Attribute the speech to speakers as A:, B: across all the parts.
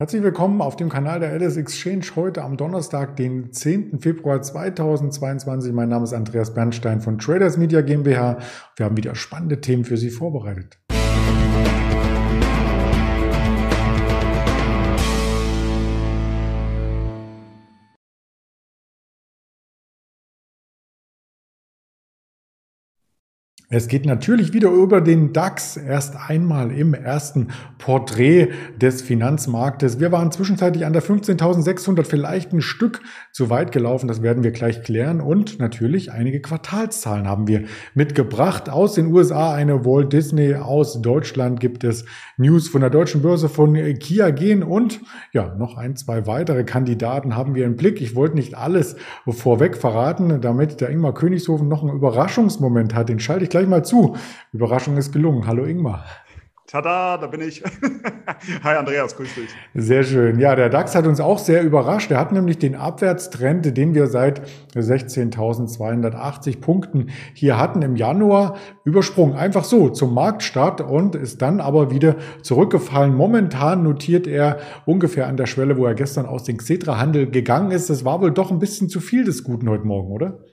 A: Herzlich willkommen auf dem Kanal der Alice Exchange heute am Donnerstag, den 10. Februar 2022. Mein Name ist Andreas Bernstein von Traders Media GmbH. Wir haben wieder spannende Themen für Sie vorbereitet. Es geht natürlich wieder über den DAX, erst einmal im ersten Porträt des Finanzmarktes. Wir waren zwischenzeitlich an der 15.600, vielleicht ein Stück zu weit gelaufen, das werden wir gleich klären. Und natürlich einige Quartalszahlen haben wir mitgebracht. Aus den USA eine Walt Disney, aus Deutschland gibt es News von der deutschen Börse von Kia gehen und ja, noch ein, zwei weitere Kandidaten haben wir im Blick. Ich wollte nicht alles vorweg verraten, damit der Ingmar Königshofen noch einen Überraschungsmoment hat. Den schalte ich gleich gleich mal zu. Überraschung ist gelungen. Hallo Ingmar.
B: Tada, da bin ich. Hi Andreas, grüß dich.
A: Sehr schön. Ja, der DAX hat uns auch sehr überrascht. Er hat nämlich den Abwärtstrend, den wir seit 16.280 Punkten hier hatten im Januar, übersprungen. Einfach so zum Marktstart und ist dann aber wieder zurückgefallen. Momentan notiert er ungefähr an der Schwelle, wo er gestern aus dem Xetra-Handel gegangen ist. Das war wohl doch ein bisschen zu viel des Guten heute Morgen, oder?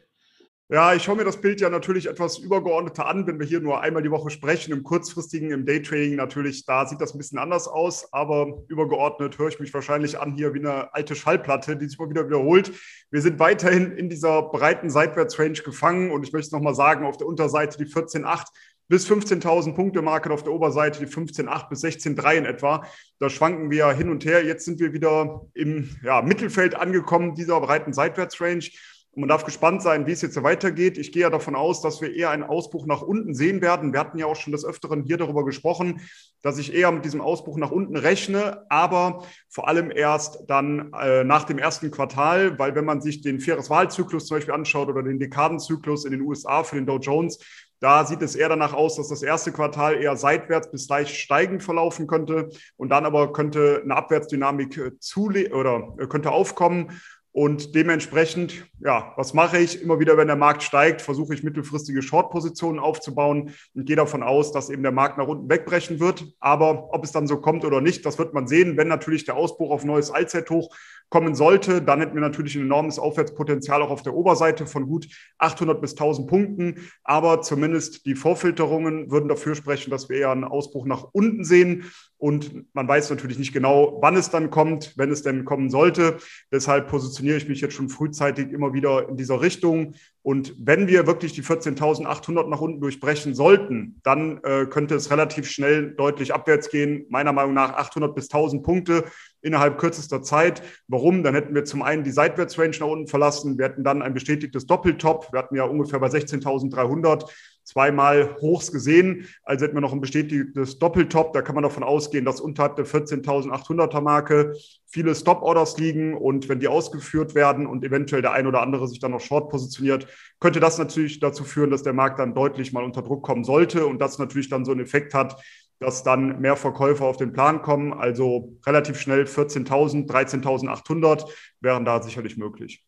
B: Ja, ich schaue mir das Bild ja natürlich etwas übergeordneter an, wenn wir hier nur einmal die Woche sprechen. Im kurzfristigen, im Daytrading natürlich, da sieht das ein bisschen anders aus, aber übergeordnet höre ich mich wahrscheinlich an hier wie eine alte Schallplatte, die sich mal wieder wiederholt. Wir sind weiterhin in dieser breiten Seitwärtsrange gefangen und ich möchte es nochmal sagen, auf der Unterseite die 14,8 bis 15.000 Punkte Marke, auf der Oberseite die 15,8 bis 16,3 in etwa. Da schwanken wir hin und her. Jetzt sind wir wieder im ja, Mittelfeld angekommen dieser breiten Seitwärtsrange. Man darf gespannt sein, wie es jetzt weitergeht. Ich gehe ja davon aus, dass wir eher einen Ausbruch nach unten sehen werden. Wir hatten ja auch schon des Öfteren hier darüber gesprochen, dass ich eher mit diesem Ausbruch nach unten rechne, aber vor allem erst dann äh, nach dem ersten Quartal, weil wenn man sich den faires Wahlzyklus zum Beispiel anschaut oder den Dekadenzyklus in den USA für den Dow Jones, da sieht es eher danach aus, dass das erste Quartal eher seitwärts bis leicht steigend verlaufen könnte und dann aber könnte eine Abwärtsdynamik äh, zule oder äh, könnte aufkommen. Und dementsprechend, ja, was mache ich? Immer wieder, wenn der Markt steigt, versuche ich mittelfristige Short-Positionen aufzubauen und gehe davon aus, dass eben der Markt nach unten wegbrechen wird. Aber ob es dann so kommt oder nicht, das wird man sehen. Wenn natürlich der Ausbruch auf neues Allzeithoch kommen sollte, dann hätten wir natürlich ein enormes Aufwärtspotenzial auch auf der Oberseite von gut 800 bis 1000 Punkten. Aber zumindest die Vorfilterungen würden dafür sprechen, dass wir eher einen Ausbruch nach unten sehen. Und man weiß natürlich nicht genau, wann es dann kommt, wenn es denn kommen sollte. Deshalb positioniere ich mich jetzt schon frühzeitig immer wieder in dieser Richtung. Und wenn wir wirklich die 14.800 nach unten durchbrechen sollten, dann äh, könnte es relativ schnell deutlich abwärts gehen. Meiner Meinung nach 800 bis 1000 Punkte innerhalb kürzester Zeit. Warum? Dann hätten wir zum einen die Seitwärtsrange nach unten verlassen. Wir hätten dann ein bestätigtes Doppeltop. Wir hatten ja ungefähr bei 16.300 zweimal Hochs gesehen. Also hätten wir noch ein bestätigtes Doppeltop. Da kann man davon ausgehen, dass unterhalb der 14.800er Marke viele Stop-Orders liegen. Und wenn die ausgeführt werden und eventuell der ein oder andere sich dann noch short positioniert, könnte das natürlich dazu führen, dass der Markt dann deutlich mal unter Druck kommen sollte und das natürlich dann so einen Effekt hat, dass dann mehr Verkäufer auf den Plan kommen. Also relativ schnell 14.000, 13.800 wären da sicherlich möglich.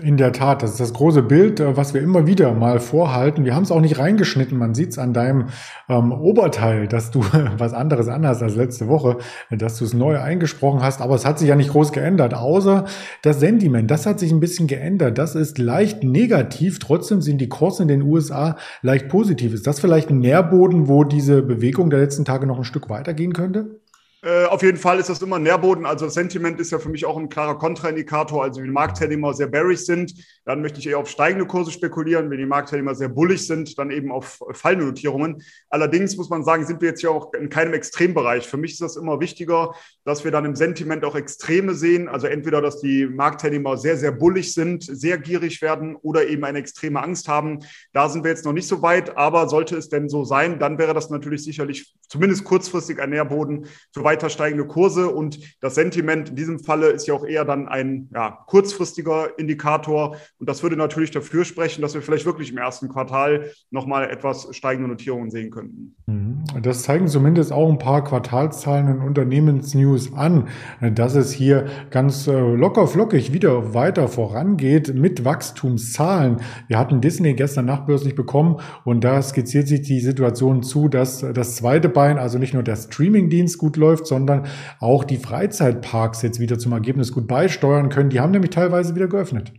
A: In der Tat, das ist das große Bild, äh, was wir immer wieder mal vorhalten. Wir haben es auch nicht reingeschnitten. Man sieht es an deinem ähm, Oberteil, dass du was anderes anhast als letzte Woche, dass du es neu eingesprochen hast. Aber es hat sich ja nicht groß geändert, außer das Sentiment. Das hat sich ein bisschen geändert. Das ist leicht negativ. Trotzdem sind die Kurse in den USA leicht positiv. Ist das vielleicht ein Nährboden, wo diese Bewegung der letzten Tage noch ein Stück weitergehen könnte?
B: Äh, auf jeden Fall ist das immer ein Nährboden. Also Sentiment ist ja für mich auch ein klarer Kontraindikator. Also wenn die Marktteilnehmer sehr bearish sind, dann möchte ich eher auf steigende Kurse spekulieren. Wenn die Marktteilnehmer sehr bullig sind, dann eben auf fallende Notierungen. Allerdings muss man sagen, sind wir jetzt ja auch in keinem Extrembereich. Für mich ist das immer wichtiger, dass wir dann im Sentiment auch Extreme sehen. Also entweder, dass die Marktteilnehmer sehr, sehr bullig sind, sehr gierig werden oder eben eine extreme Angst haben. Da sind wir jetzt noch nicht so weit. Aber sollte es denn so sein, dann wäre das natürlich sicherlich zumindest kurzfristig ein Nährboden für weiter steigende Kurse und das Sentiment in diesem Falle ist ja auch eher dann ein ja, kurzfristiger Indikator und das würde natürlich dafür sprechen, dass wir vielleicht wirklich im ersten Quartal nochmal etwas steigende Notierungen sehen könnten.
A: Mhm. Das zeigen zumindest auch ein paar Quartalszahlen und Unternehmensnews an, dass es hier ganz äh, locker flockig wieder weiter vorangeht mit Wachstumszahlen. Wir hatten Disney gestern nachbörslich bekommen und da skizziert sich die Situation zu, dass das zweite Bein, also nicht nur der Streamingdienst gut läuft, sondern auch die Freizeitparks jetzt wieder zum Ergebnis gut beisteuern können. Die haben nämlich teilweise wieder geöffnet.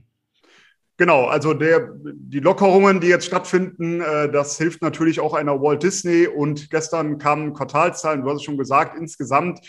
B: Genau, also der, die Lockerungen, die jetzt stattfinden, äh, das hilft natürlich auch einer Walt Disney. Und gestern kamen Quartalszahlen, du hast es schon gesagt, insgesamt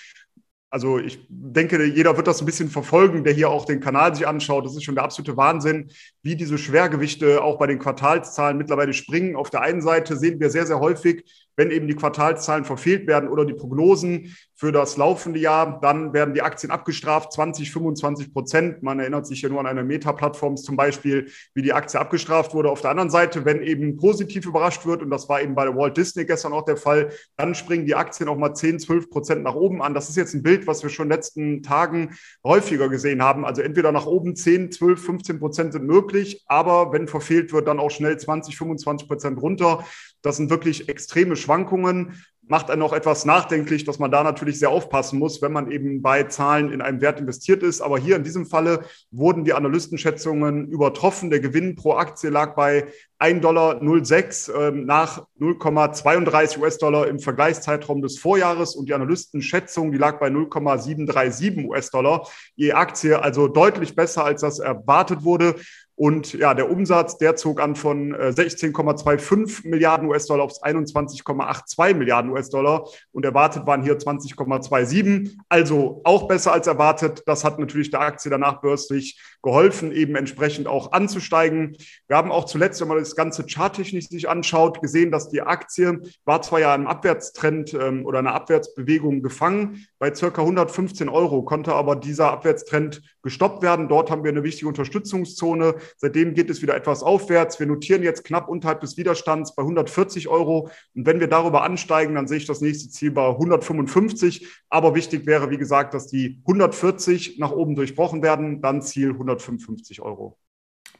B: also ich denke, jeder wird das ein bisschen verfolgen, der hier auch den Kanal sich anschaut. Das ist schon der absolute Wahnsinn, wie diese Schwergewichte auch bei den Quartalszahlen mittlerweile springen. Auf der einen Seite sehen wir sehr, sehr häufig, wenn eben die Quartalszahlen verfehlt werden oder die Prognosen für das laufende Jahr, dann werden die Aktien abgestraft, 20, 25 Prozent. Man erinnert sich ja nur an eine Meta-Plattform zum Beispiel, wie die Aktie abgestraft wurde. Auf der anderen Seite, wenn eben positiv überrascht wird, und das war eben bei der Walt Disney gestern auch der Fall, dann springen die Aktien auch mal 10, 12 Prozent nach oben an. Das ist jetzt ein Bild, was wir schon in den letzten Tagen häufiger gesehen haben. Also entweder nach oben 10, 12, 15 Prozent sind möglich, aber wenn verfehlt wird, dann auch schnell 20, 25 Prozent runter. Das sind wirklich extreme Schwankungen macht einen auch etwas nachdenklich, dass man da natürlich sehr aufpassen muss, wenn man eben bei Zahlen in einem Wert investiert ist. Aber hier in diesem Falle wurden die Analystenschätzungen übertroffen. Der Gewinn pro Aktie lag bei 1,06 Dollar ähm, nach 0,32 US-Dollar im Vergleichszeitraum des Vorjahres und die Analystenschätzung, die lag bei 0,737 US-Dollar je Aktie, also deutlich besser, als das erwartet wurde. Und ja, der Umsatz, der zog an von 16,25 äh, Milliarden US-Dollar auf 21,82 Milliarden US-Dollar und erwartet waren hier 20,27. Also auch besser als erwartet. Das hat natürlich der Aktie danach börslich geholfen, eben entsprechend auch anzusteigen. Wir haben auch zuletzt, wenn man das ganze charttechnisch sich anschaut, gesehen, dass die Aktie war zwar ja im Abwärtstrend ähm, oder einer Abwärtsbewegung gefangen bei circa 115 Euro, konnte aber dieser Abwärtstrend gestoppt werden. Dort haben wir eine wichtige Unterstützungszone. Seitdem geht es wieder etwas aufwärts. Wir notieren jetzt knapp unterhalb des Widerstands bei 140 Euro. Und wenn wir darüber ansteigen, dann sehe ich das nächste Ziel bei 155. Aber wichtig wäre, wie gesagt, dass die 140 nach oben durchbrochen werden, dann Ziel 155 Euro.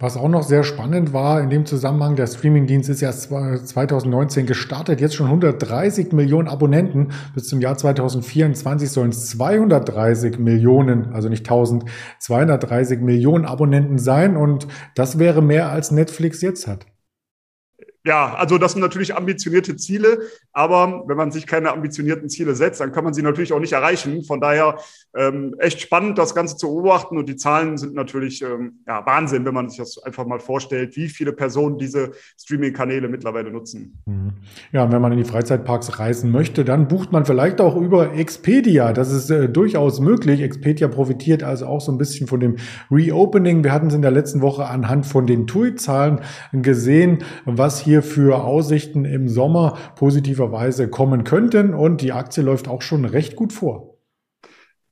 A: Was auch noch sehr spannend war in dem Zusammenhang, der Streamingdienst ist ja 2019 gestartet, jetzt schon 130 Millionen Abonnenten. Bis zum Jahr 2024 sollen es 230 Millionen, also nicht 1000, 230 Millionen Abonnenten sein und das wäre mehr als Netflix jetzt hat
B: ja, also das sind natürlich ambitionierte Ziele, aber wenn man sich keine ambitionierten Ziele setzt, dann kann man sie natürlich auch nicht erreichen. Von daher ähm, echt spannend, das Ganze zu beobachten und die Zahlen sind natürlich ähm, ja, Wahnsinn, wenn man sich das einfach mal vorstellt, wie viele Personen diese Streaming-Kanäle mittlerweile nutzen.
A: Mhm. Ja, wenn man in die Freizeitparks reisen möchte, dann bucht man vielleicht auch über Expedia. Das ist äh, durchaus möglich. Expedia profitiert also auch so ein bisschen von dem Reopening. Wir hatten es in der letzten Woche anhand von den TUI-Zahlen gesehen, was hier hier für Aussichten im Sommer positiverweise kommen könnten. Und die Aktie läuft auch schon recht gut vor.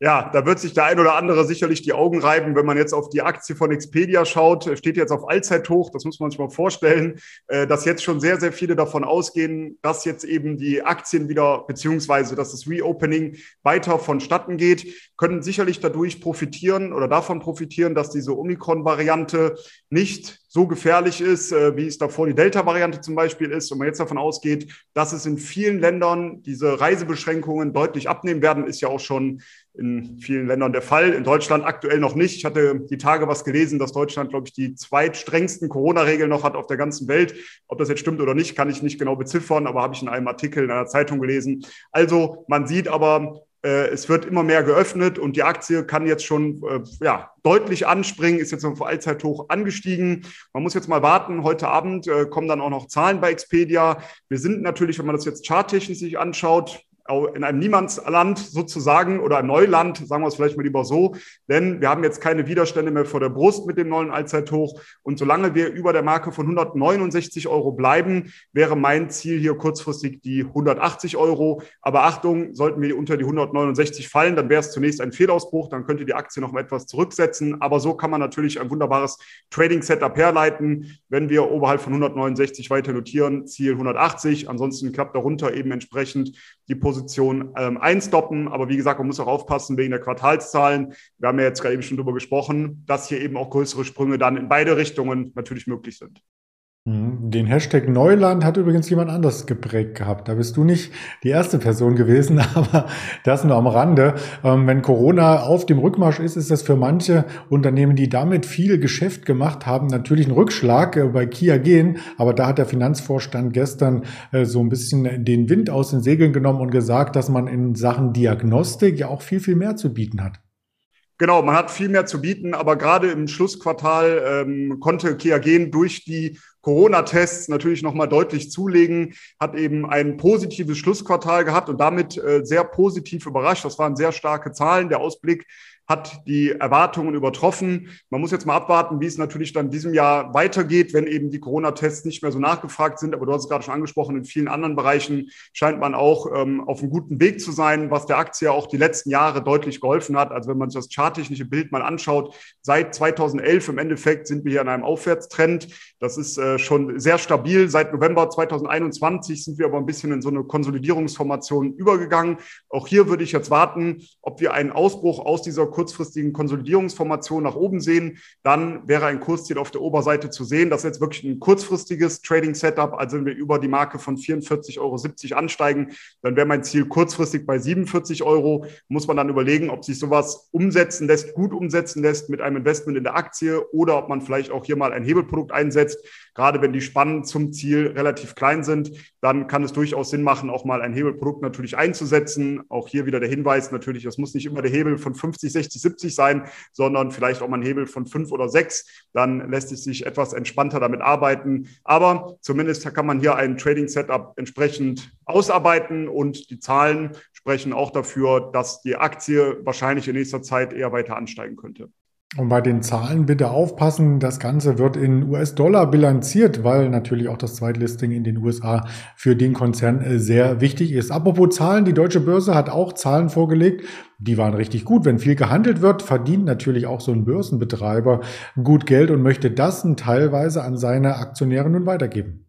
B: Ja, da wird sich der ein oder andere sicherlich die Augen reiben, wenn man jetzt auf die Aktie von Expedia schaut. Steht jetzt auf Allzeithoch, das muss man sich mal vorstellen, äh, dass jetzt schon sehr, sehr viele davon ausgehen, dass jetzt eben die Aktien wieder, beziehungsweise dass das Reopening weiter vonstatten geht, können sicherlich dadurch profitieren oder davon profitieren, dass diese Omikron-Variante nicht so gefährlich ist, äh, wie es davor die Delta-Variante zum Beispiel ist, und man jetzt davon ausgeht, dass es in vielen Ländern diese Reisebeschränkungen deutlich abnehmen werden, ist ja auch schon in vielen Ländern der Fall. In Deutschland aktuell noch nicht. Ich hatte die Tage was gelesen, dass Deutschland, glaube ich, die zweitstrengsten Corona-Regeln noch hat auf der ganzen Welt. Ob das jetzt stimmt oder nicht, kann ich nicht genau beziffern, aber habe ich in einem Artikel in einer Zeitung gelesen. Also man sieht aber, äh, es wird immer mehr geöffnet und die Aktie kann jetzt schon äh, ja, deutlich anspringen, ist jetzt auf Allzeithoch angestiegen. Man muss jetzt mal warten. Heute Abend äh, kommen dann auch noch Zahlen bei Expedia. Wir sind natürlich, wenn man das jetzt charttechnisch sich anschaut, in einem Niemandsland sozusagen oder ein Neuland, sagen wir es vielleicht mal lieber so, denn wir haben jetzt keine Widerstände mehr vor der Brust mit dem neuen Allzeithoch. Und solange wir über der Marke von 169 Euro bleiben, wäre mein Ziel hier kurzfristig die 180 Euro. Aber Achtung, sollten wir unter die 169 fallen, dann wäre es zunächst ein Fehlausbruch, dann könnte die Aktie noch mal etwas zurücksetzen. Aber so kann man natürlich ein wunderbares Trading-Setup herleiten, wenn wir oberhalb von 169 weiter notieren, Ziel 180. Ansonsten klappt darunter eben entsprechend die Position ähm, einstoppen. Aber wie gesagt, man muss auch aufpassen wegen der Quartalszahlen. Wir haben ja jetzt gerade eben schon darüber gesprochen, dass hier eben auch größere Sprünge dann in beide Richtungen natürlich möglich sind.
A: Mhm. Den Hashtag Neuland hat übrigens jemand anders geprägt gehabt. Da bist du nicht die erste Person gewesen, aber das nur am Rande. Ähm, wenn Corona auf dem Rückmarsch ist, ist das für manche Unternehmen, die damit viel Geschäft gemacht haben, natürlich ein Rückschlag äh, bei Kia gehen. Aber da hat der Finanzvorstand gestern äh, so ein bisschen den Wind aus den Segeln genommen und gesagt, dass man in Sachen Diagnostik ja auch viel, viel mehr zu bieten hat.
B: Genau, man hat viel mehr zu bieten, aber gerade im Schlussquartal ähm, konnte Kia gehen durch die Corona-Tests natürlich nochmal deutlich zulegen, hat eben ein positives Schlussquartal gehabt und damit äh, sehr positiv überrascht. Das waren sehr starke Zahlen. Der Ausblick hat die Erwartungen übertroffen. Man muss jetzt mal abwarten, wie es natürlich dann diesem Jahr weitergeht, wenn eben die Corona-Tests nicht mehr so nachgefragt sind. Aber du hast es gerade schon angesprochen, in vielen anderen Bereichen scheint man auch ähm, auf einem guten Weg zu sein, was der Aktie auch die letzten Jahre deutlich geholfen hat. Also wenn man sich das charttechnische Bild mal anschaut, seit 2011 im Endeffekt sind wir hier in einem Aufwärtstrend. Das ist äh, schon sehr stabil. Seit November 2021 sind wir aber ein bisschen in so eine Konsolidierungsformation übergegangen. Auch hier würde ich jetzt warten, ob wir einen Ausbruch aus dieser kurzfristigen Konsolidierungsformation nach oben sehen, dann wäre ein Kursziel auf der Oberseite zu sehen. Das ist jetzt wirklich ein kurzfristiges Trading-Setup. Also wenn wir über die Marke von 44,70 Euro ansteigen, dann wäre mein Ziel kurzfristig bei 47 Euro. Muss man dann überlegen, ob sich sowas umsetzen lässt, gut umsetzen lässt mit einem Investment in der Aktie oder ob man vielleicht auch hier mal ein Hebelprodukt einsetzt. Gerade wenn die Spannen zum Ziel relativ klein sind, dann kann es durchaus Sinn machen, auch mal ein Hebelprodukt natürlich einzusetzen. Auch hier wieder der Hinweis natürlich, es muss nicht immer der Hebel von 50, 60, 70 sein, sondern vielleicht auch mal ein Hebel von fünf oder sechs. Dann lässt es sich etwas entspannter damit arbeiten. Aber zumindest kann man hier ein Trading-Setup entsprechend ausarbeiten und die Zahlen sprechen auch dafür, dass die Aktie wahrscheinlich in nächster Zeit eher weiter ansteigen könnte.
A: Und bei den Zahlen bitte aufpassen, das Ganze wird in US-Dollar bilanziert, weil natürlich auch das Zweitlisting in den USA für den Konzern äh, sehr wichtig ist. Apropos Zahlen, die deutsche Börse hat auch Zahlen vorgelegt, die waren richtig gut. Wenn viel gehandelt wird, verdient natürlich auch so ein Börsenbetreiber gut Geld und möchte das teilweise an seine Aktionäre nun weitergeben.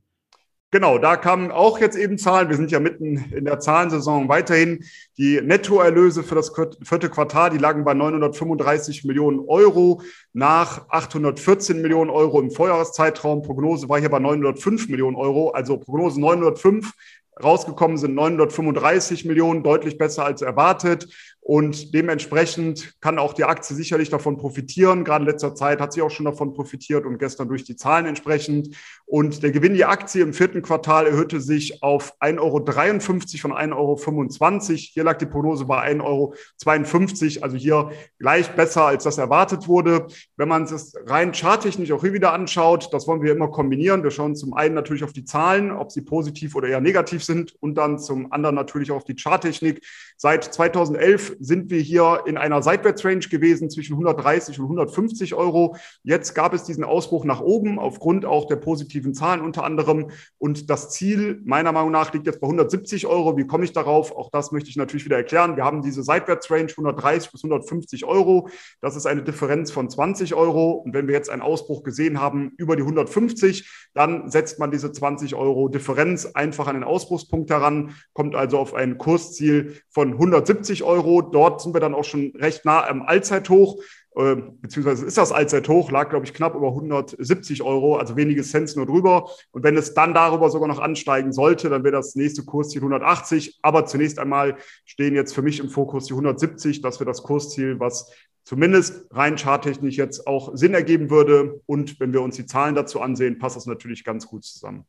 B: Genau, da kamen auch jetzt eben Zahlen. Wir sind ja mitten in der Zahlensaison weiterhin. Die Nettoerlöse für das vierte Quartal, die lagen bei 935 Millionen Euro nach 814 Millionen Euro im Vorjahreszeitraum. Prognose war hier bei 905 Millionen Euro, also Prognose 905. Rausgekommen sind 935 Millionen, deutlich besser als erwartet. Und dementsprechend kann auch die Aktie sicherlich davon profitieren. Gerade in letzter Zeit hat sie auch schon davon profitiert und gestern durch die Zahlen entsprechend. Und der Gewinn der Aktie im vierten Quartal erhöhte sich auf 1,53 Euro von 1,25 Euro. Hier lag die Prognose bei 1,52 Euro. Also hier gleich besser, als das erwartet wurde. Wenn man es rein charttechnisch auch hier wieder anschaut, das wollen wir immer kombinieren. Wir schauen zum einen natürlich auf die Zahlen, ob sie positiv oder eher negativ sind und dann zum anderen natürlich auch die Charttechnik. Seit 2011 sind wir hier in einer Seitwärtsrange gewesen zwischen 130 und 150 Euro. Jetzt gab es diesen Ausbruch nach oben aufgrund auch der positiven Zahlen unter anderem. Und das Ziel meiner Meinung nach liegt jetzt bei 170 Euro. Wie komme ich darauf? Auch das möchte ich natürlich wieder erklären. Wir haben diese Seitwärtsrange 130 bis 150 Euro. Das ist eine Differenz von 20 Euro. Und wenn wir jetzt einen Ausbruch gesehen haben über die 150, dann setzt man diese 20 Euro Differenz einfach an den Ausbruchspunkt heran, kommt also auf ein Kursziel von 170 Euro dort sind wir dann auch schon recht nah am Allzeithoch, äh, beziehungsweise ist das Allzeithoch, lag, glaube ich, knapp über 170 Euro, also wenige Cent nur drüber. Und wenn es dann darüber sogar noch ansteigen sollte, dann wäre das nächste Kursziel 180. Aber zunächst einmal stehen jetzt für mich im Fokus die 170. Das wäre das Kursziel, was zumindest rein charttechnisch jetzt auch Sinn ergeben würde. Und wenn wir uns die Zahlen dazu ansehen, passt das natürlich ganz gut zusammen.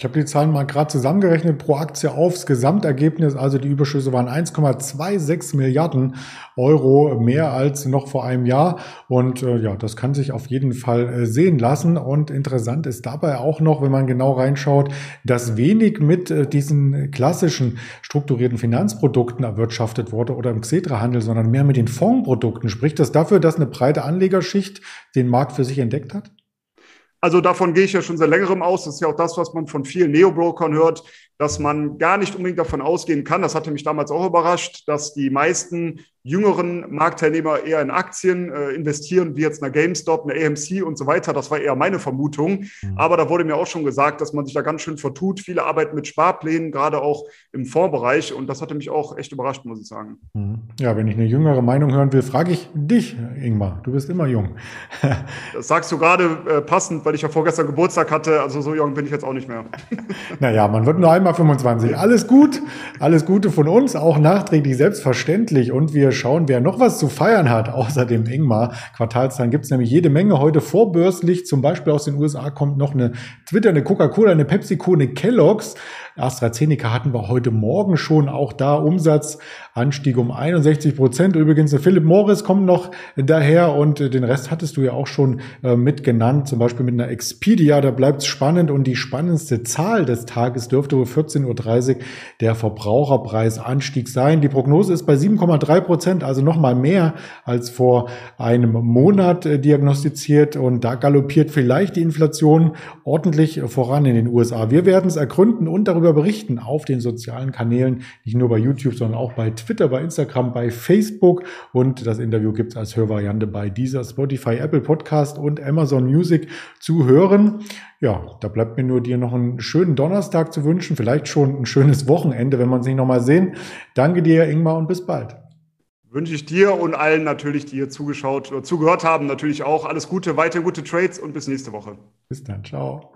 A: Ich habe die Zahlen mal gerade zusammengerechnet pro Aktie aufs Gesamtergebnis. Also die Überschüsse waren 1,26 Milliarden Euro mehr als noch vor einem Jahr. Und äh, ja, das kann sich auf jeden Fall äh, sehen lassen. Und interessant ist dabei auch noch, wenn man genau reinschaut, dass wenig mit äh, diesen klassischen strukturierten Finanzprodukten erwirtschaftet wurde oder im Xetra-Handel, sondern mehr mit den Fondsprodukten. Spricht das dafür, dass eine breite Anlegerschicht den Markt für sich entdeckt hat?
B: Also davon gehe ich ja schon seit längerem aus. Das ist ja auch das, was man von vielen Neo-Brokern hört, dass man gar nicht unbedingt davon ausgehen kann, das hatte mich damals auch überrascht, dass die meisten jüngeren Marktteilnehmer eher in Aktien äh, investieren, wie jetzt eine GameStop, eine AMC und so weiter. Das war eher meine Vermutung. Mhm. Aber da wurde mir auch schon gesagt, dass man sich da ganz schön vertut. Viele arbeiten mit Sparplänen, gerade auch im Fondsbereich. Und das hatte mich auch echt überrascht, muss ich sagen.
A: Mhm. Ja, wenn ich eine jüngere Meinung hören will, frage ich dich, Ingmar. Du bist immer jung.
B: das sagst du gerade äh, passend, weil ich ja vorgestern Geburtstag hatte. Also so jung bin ich jetzt auch nicht mehr.
A: naja, man wird nur einmal 25. Alles gut. Alles Gute von uns, auch nachträglich selbstverständlich. Und wir schauen, wer noch was zu feiern hat, außer dem Ingmar. Quartalszahlen gibt es nämlich jede Menge heute vorbörslich. Zum Beispiel aus den USA kommt noch eine Twitter, eine Coca-Cola, eine PepsiCo, eine Kellogg's. AstraZeneca hatten wir heute Morgen schon auch da Umsatzanstieg um 61 Prozent. Übrigens, Philipp Morris kommt noch daher und den Rest hattest du ja auch schon äh, mitgenannt, zum Beispiel mit einer Expedia. Da bleibt es spannend und die spannendste Zahl des Tages dürfte wohl 14.30 Uhr der Verbraucherpreisanstieg sein. Die Prognose ist bei 7,3 Prozent, also nochmal mehr als vor einem Monat äh, diagnostiziert und da galoppiert vielleicht die Inflation ordentlich voran in den USA. Wir werden es ergründen und darüber berichten auf den sozialen Kanälen, nicht nur bei YouTube, sondern auch bei Twitter, bei Instagram, bei Facebook. Und das Interview gibt es als Hörvariante bei dieser Spotify, Apple Podcast und Amazon Music zu hören. Ja, da bleibt mir nur dir noch einen schönen Donnerstag zu wünschen, vielleicht schon ein schönes Wochenende, wenn man sich nochmal sehen. Danke dir, Ingmar, und bis bald
B: wünsche ich dir und allen natürlich, die hier zugeschaut oder zugehört haben, natürlich auch alles Gute, weiter gute Trades und bis nächste Woche.
A: Bis dann, ciao.